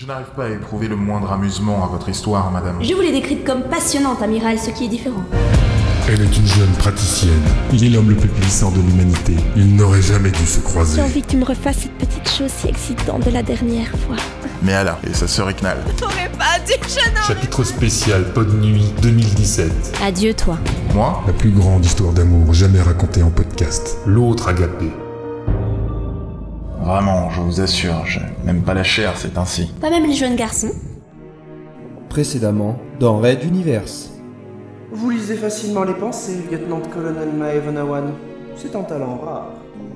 Je n'arrive pas à éprouver le moindre amusement à votre histoire, madame. Je vous l'ai décrite comme passionnante, amiral, ce qui est différent. Elle est une jeune praticienne. Il est l'homme le plus puissant de l'humanité. Ils n'auraient jamais dû se J'ai croiser. envie que tu me refasses cette petite chose si excitante de la dernière fois. Mais Allah et sa sœur Iknal. T'aurais pas dit jeune homme Chapitre spécial Pod Nuit 2017. Adieu, toi. Moi? La plus grande histoire d'amour jamais racontée en podcast. L'autre agapé. Vraiment, je vous assure, je n'aime pas la chair, c'est ainsi. Pas même les jeunes garçons. Précédemment, dans Red Universe. Vous lisez facilement les pensées, lieutenant-colonel Maevonawan. C'est un talent rare.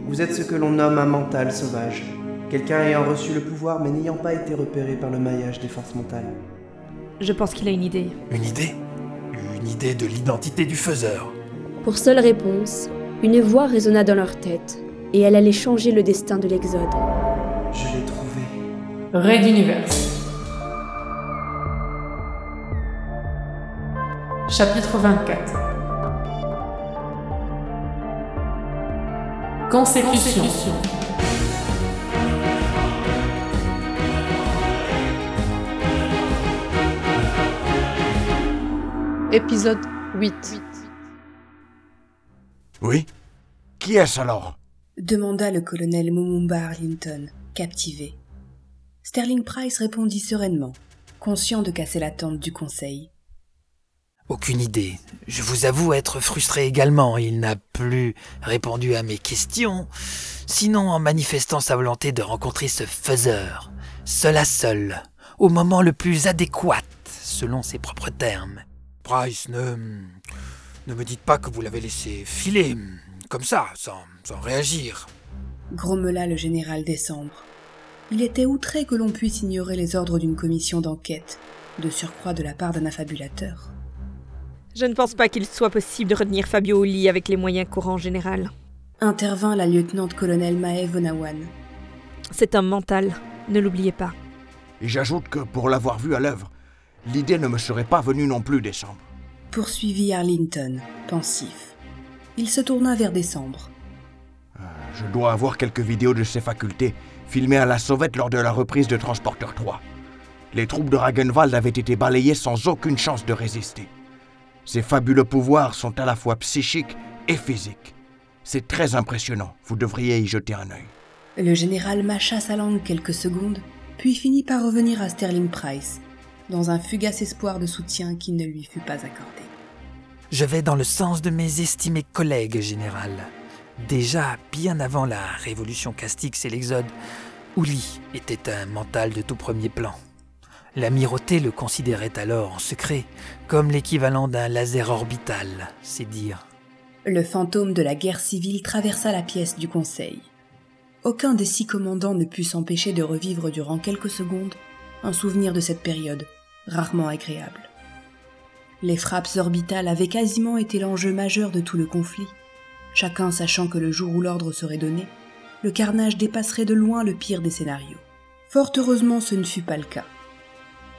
Vous êtes ce que l'on nomme un mental sauvage. Quelqu'un ayant reçu le pouvoir mais n'ayant pas été repéré par le maillage des forces mentales. Je pense qu'il a une idée. Une idée? Une idée de l'identité du faiseur. Pour seule réponse, une voix résonna dans leur tête, et elle allait changer le destin de l'Exode. Je l'ai trouvé. Red Universe. Chapitre 24. Consécution. Épisode 8. Oui Qui est-ce alors? Demanda le colonel Mumumba Arlington, captivé. Sterling Price répondit sereinement, conscient de casser l'attente du conseil. Aucune idée. Je vous avoue être frustré également. Il n'a plus répondu à mes questions, sinon en manifestant sa volonté de rencontrer ce faiseur, seul à seul, au moment le plus adéquat, selon ses propres termes. Price, ne. ne me dites pas que vous l'avez laissé filer, comme ça, sans, sans réagir. Grommela le général Décembre. Il était outré que l'on puisse ignorer les ordres d'une commission d'enquête, de surcroît de la part d'un affabulateur. Je ne pense pas qu'il soit possible de retenir Fabio au lit avec les moyens courants en général. Intervint la lieutenant-colonel Mae Vonawan. C'est un mental, ne l'oubliez pas. Et j'ajoute que pour l'avoir vu à l'œuvre, l'idée ne me serait pas venue non plus décembre. Poursuivit Arlington, pensif. Il se tourna vers Décembre. Je dois avoir quelques vidéos de ses facultés, filmées à la sauvette lors de la reprise de Transporteur 3. Les troupes de Ragenwald avaient été balayées sans aucune chance de résister. Ses fabuleux pouvoirs sont à la fois psychiques et physiques. C'est très impressionnant, vous devriez y jeter un œil. Le général mâcha sa langue quelques secondes, puis finit par revenir à Sterling Price, dans un fugace espoir de soutien qui ne lui fut pas accordé. Je vais dans le sens de mes estimés collègues, général. Déjà, bien avant la révolution Castix et l'Exode, Ouli était un mental de tout premier plan. L'amirauté le considérait alors en secret comme l'équivalent d'un laser orbital, c'est dire. Le fantôme de la guerre civile traversa la pièce du conseil. Aucun des six commandants ne put s'empêcher de revivre durant quelques secondes un souvenir de cette période, rarement agréable. Les frappes orbitales avaient quasiment été l'enjeu majeur de tout le conflit, chacun sachant que le jour où l'ordre serait donné, le carnage dépasserait de loin le pire des scénarios. Fort heureusement, ce ne fut pas le cas.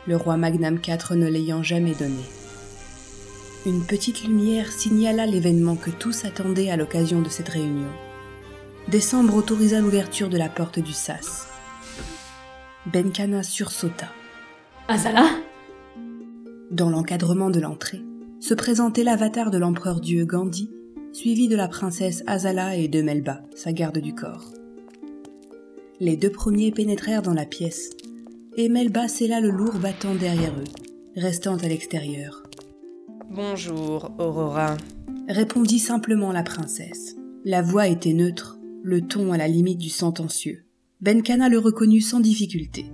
Le roi Magnam IV ne l'ayant jamais donné. Une petite lumière signala l'événement que tous attendaient à l'occasion de cette réunion. Décembre autorisa l'ouverture de la porte du sas. Benkana sursauta. Azala? Dans l'encadrement de l'entrée, se présentait l'avatar de l'empereur dieu Gandhi, suivi de la princesse Azala et de Melba, sa garde du corps. Les deux premiers pénétrèrent dans la pièce, et Melba scella le lourd battant derrière eux, restant à l'extérieur. Bonjour, Aurora. Répondit simplement la princesse. La voix était neutre, le ton à la limite du sentencieux. Benkana le reconnut sans difficulté.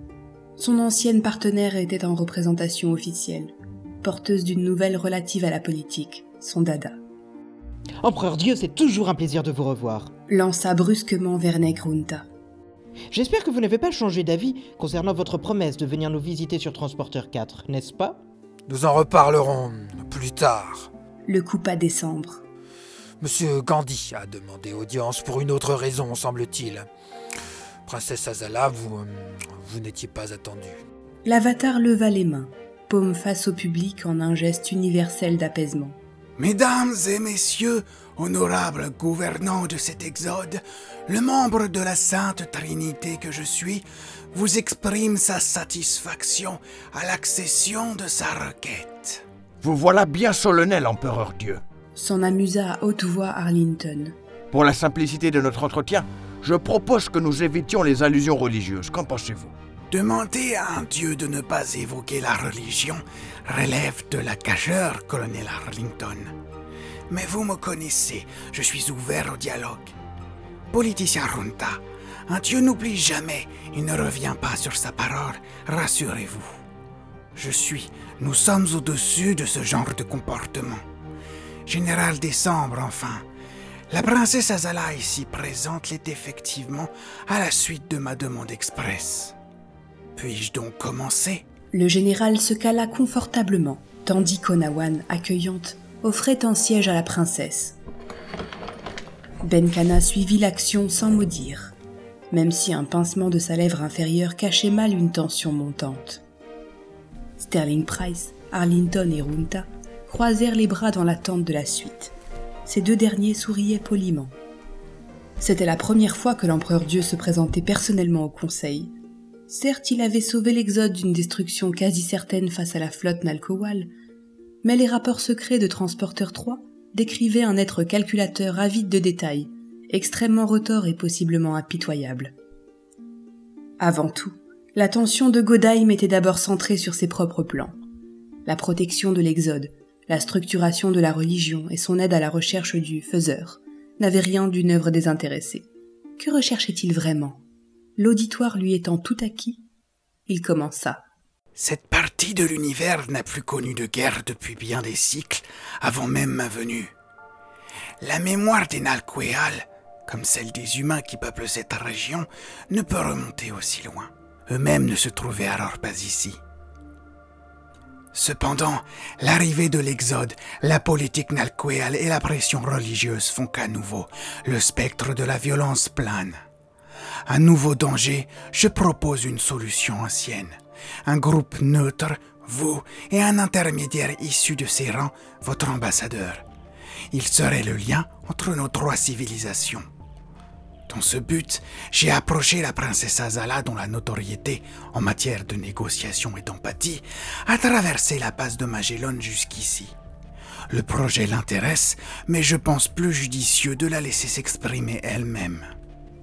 Son ancienne partenaire était en représentation officielle, porteuse d'une nouvelle relative à la politique, son dada. Empereur Dieu, c'est toujours un plaisir de vous revoir. Lança brusquement Vernek Runta. J'espère que vous n'avez pas changé d'avis concernant votre promesse de venir nous visiter sur Transporteur 4, n'est-ce pas? Nous en reparlerons plus tard. Le coupa décembre. Monsieur Gandhi a demandé audience pour une autre raison, semble-t-il. Princesse Azala, vous, euh, vous n'étiez pas attendue. L'avatar leva les mains, paume face au public en un geste universel d'apaisement. Mesdames et messieurs, honorables gouvernants de cet exode, le membre de la Sainte Trinité que je suis vous exprime sa satisfaction à l'accession de sa requête. Vous voilà bien solennel, empereur Dieu. S'en amusa à haute voix Arlington. Pour la simplicité de notre entretien, je propose que nous évitions les allusions religieuses. Qu'en pensez-vous? Demander à un dieu de ne pas évoquer la religion relève de la cacheur, colonel Arlington. Mais vous me connaissez, je suis ouvert au dialogue. Politicien Runta, un dieu n'oublie jamais, il ne revient pas sur sa parole, rassurez-vous. Je suis, nous sommes au-dessus de ce genre de comportement. Général Décembre, enfin. La princesse Azala ici présente l'est effectivement à la suite de ma demande express. Puis-je donc commencer? Le général se cala confortablement, tandis qu'Onawan, accueillante, offrait un siège à la princesse. Benkana suivit l'action sans mot même si un pincement de sa lèvre inférieure cachait mal une tension montante. Sterling Price, Arlington et Runta croisèrent les bras dans l'attente de la suite. Ces deux derniers souriaient poliment. C'était la première fois que l'empereur Dieu se présentait personnellement au conseil. Certes, il avait sauvé l'Exode d'une destruction quasi certaine face à la flotte Nalkowal, mais les rapports secrets de Transporteur 3 décrivaient un être calculateur avide de détails, extrêmement retors et possiblement impitoyable. Avant tout, l'attention de Godheim était d'abord centrée sur ses propres plans. La protection de l'Exode, la structuration de la religion et son aide à la recherche du faiseur n'avaient rien d'une œuvre désintéressée. Que recherchait-il vraiment? L'auditoire lui étant tout acquis, il commença. Cette partie de l'univers n'a plus connu de guerre depuis bien des cycles, avant même ma venue. La mémoire des Nalqueal, comme celle des humains qui peuplent cette région, ne peut remonter aussi loin. Eux-mêmes ne se trouvaient alors pas ici. Cependant, l'arrivée de l'Exode, la politique nalquéale et la pression religieuse font qu'à nouveau, le spectre de la violence plane. Un nouveau danger, je propose une solution ancienne. Un groupe neutre, vous, et un intermédiaire issu de ces rangs, votre ambassadeur. Il serait le lien entre nos trois civilisations. Dans ce but, j'ai approché la princesse Azala dont la notoriété en matière de négociation et d'empathie a traversé la passe de Magellan jusqu'ici. Le projet l'intéresse, mais je pense plus judicieux de la laisser s'exprimer elle-même.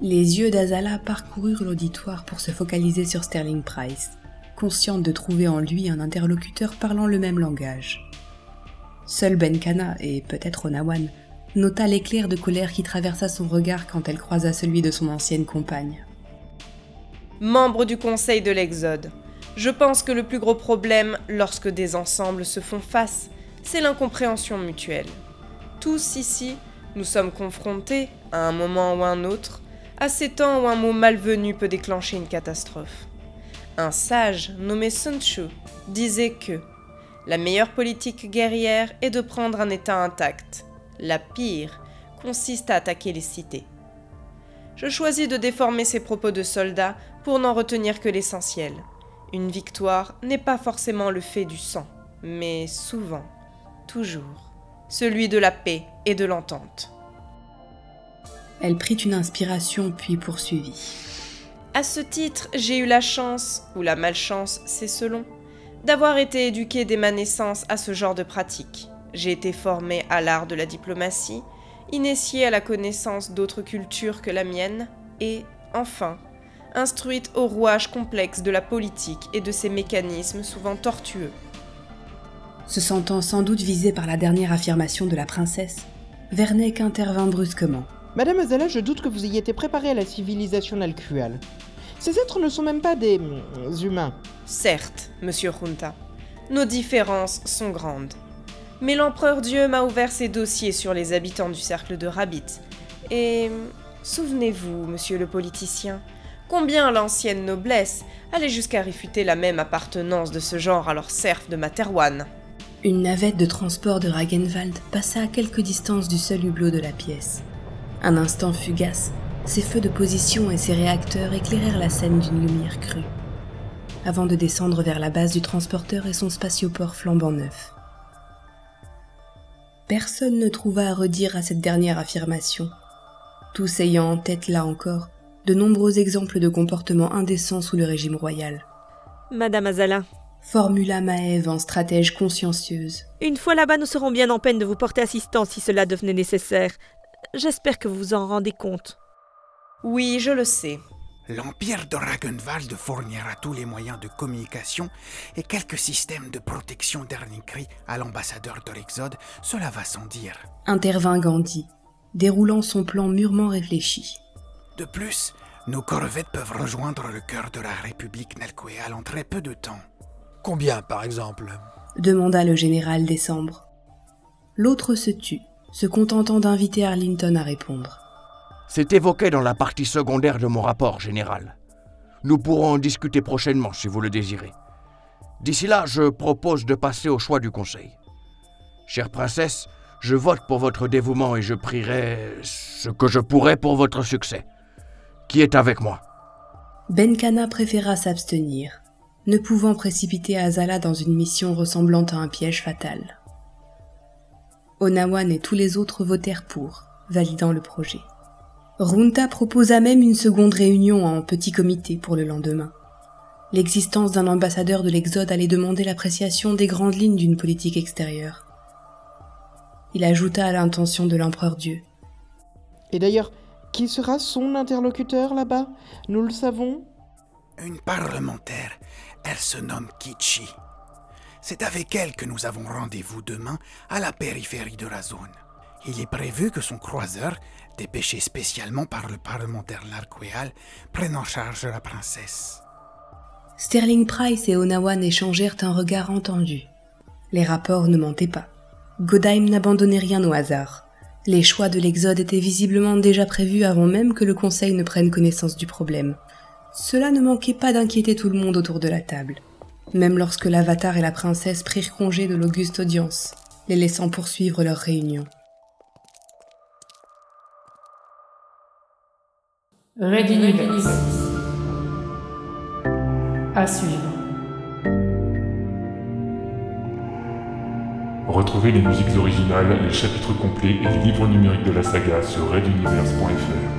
Les yeux d'Azala parcoururent l'auditoire pour se focaliser sur Sterling Price, consciente de trouver en lui un interlocuteur parlant le même langage. Seul Benkana et peut-être Onawan nota l'éclair de colère qui traversa son regard quand elle croisa celui de son ancienne compagne. Membre du Conseil de l'Exode, je pense que le plus gros problème lorsque des ensembles se font face, c'est l'incompréhension mutuelle. Tous ici, nous sommes confrontés, à un moment ou un autre, à ces temps où un mot malvenu peut déclencher une catastrophe. Un sage nommé Sun Tzu disait que la meilleure politique guerrière est de prendre un État intact, la pire consiste à attaquer les cités. Je choisis de déformer ces propos de soldats pour n'en retenir que l'essentiel. Une victoire n'est pas forcément le fait du sang, mais souvent, toujours, celui de la paix et de l'entente. Elle prit une inspiration puis poursuivit. À ce titre, j'ai eu la chance, ou la malchance, c'est selon, d'avoir été éduquée dès ma naissance à ce genre de pratique. J'ai été formée à l'art de la diplomatie, initiée à la connaissance d'autres cultures que la mienne, et, enfin, instruite au rouage complexe de la politique et de ses mécanismes souvent tortueux. Se sentant sans doute visé par la dernière affirmation de la princesse, Verneck intervint brusquement. Madame Azala, je doute que vous ayez été préparée à la civilisation nalcuale. Ces êtres ne sont même pas des hum, humains. Certes, monsieur Junta, nos différences sont grandes. Mais l'empereur Dieu m'a ouvert ses dossiers sur les habitants du cercle de Rabbit. Et souvenez-vous, monsieur le politicien, combien l'ancienne noblesse allait jusqu'à réfuter la même appartenance de ce genre à leur serf de Materwan. Une navette de transport de Ragenwald passa à quelque distance du seul hublot de la pièce. Un instant fugace, ses feux de position et ses réacteurs éclairèrent la scène d'une lumière crue, avant de descendre vers la base du transporteur et son spatioport flambant neuf. Personne ne trouva à redire à cette dernière affirmation, tous ayant en tête là encore de nombreux exemples de comportements indécents sous le régime royal. Madame Azala, formula Maëve en stratège consciencieuse. Une fois là-bas, nous serons bien en peine de vous porter assistance si cela devenait nécessaire. J'espère que vous vous en rendez compte. Oui, je le sais. L'Empire de Ragenwald fournira tous les moyens de communication et quelques systèmes de protection d'Ernikri à l'ambassadeur de l'Exode, cela va sans dire. Intervint Gandhi, déroulant son plan mûrement réfléchi. De plus, nos corvettes peuvent rejoindre le cœur de la République Nalkoéal en très peu de temps. Combien, par exemple? demanda le général Décembre. L'autre se tut, se contentant d'inviter Arlington à répondre. C'est évoqué dans la partie secondaire de mon rapport, général. Nous pourrons en discuter prochainement si vous le désirez. D'ici là, je propose de passer au choix du Conseil. Chère princesse, je vote pour votre dévouement et je prierai ce que je pourrai pour votre succès. Qui est avec moi? Benkana préféra s'abstenir, ne pouvant précipiter Azala dans une mission ressemblant à un piège fatal. Onawan et tous les autres votèrent pour, validant le projet. Runta proposa même une seconde réunion en petit comité pour le lendemain. L'existence d'un ambassadeur de l'Exode allait demander l'appréciation des grandes lignes d'une politique extérieure. Il ajouta à l'intention de l'empereur Dieu. Et d'ailleurs, qui sera son interlocuteur là-bas? Nous le savons? Une parlementaire. Elle se nomme Kichi. C'est avec elle que nous avons rendez-vous demain à la périphérie de la zone. Il est prévu que son croiseur dépêché spécialement par le parlementaire Larqueal, prenne en charge la princesse. Sterling Price et Onawan échangèrent un regard entendu. Les rapports ne mentaient pas. Godheim n'abandonnait rien au hasard. Les choix de l'Exode étaient visiblement déjà prévus avant même que le Conseil ne prenne connaissance du problème. Cela ne manquait pas d'inquiéter tout le monde autour de la table, même lorsque l'Avatar et la princesse prirent congé de l'auguste audience, les laissant poursuivre leur réunion. Red Universe. À suivre. Retrouvez les musiques originales, les chapitres complets et les livres numériques de la saga sur reduniverse.fr.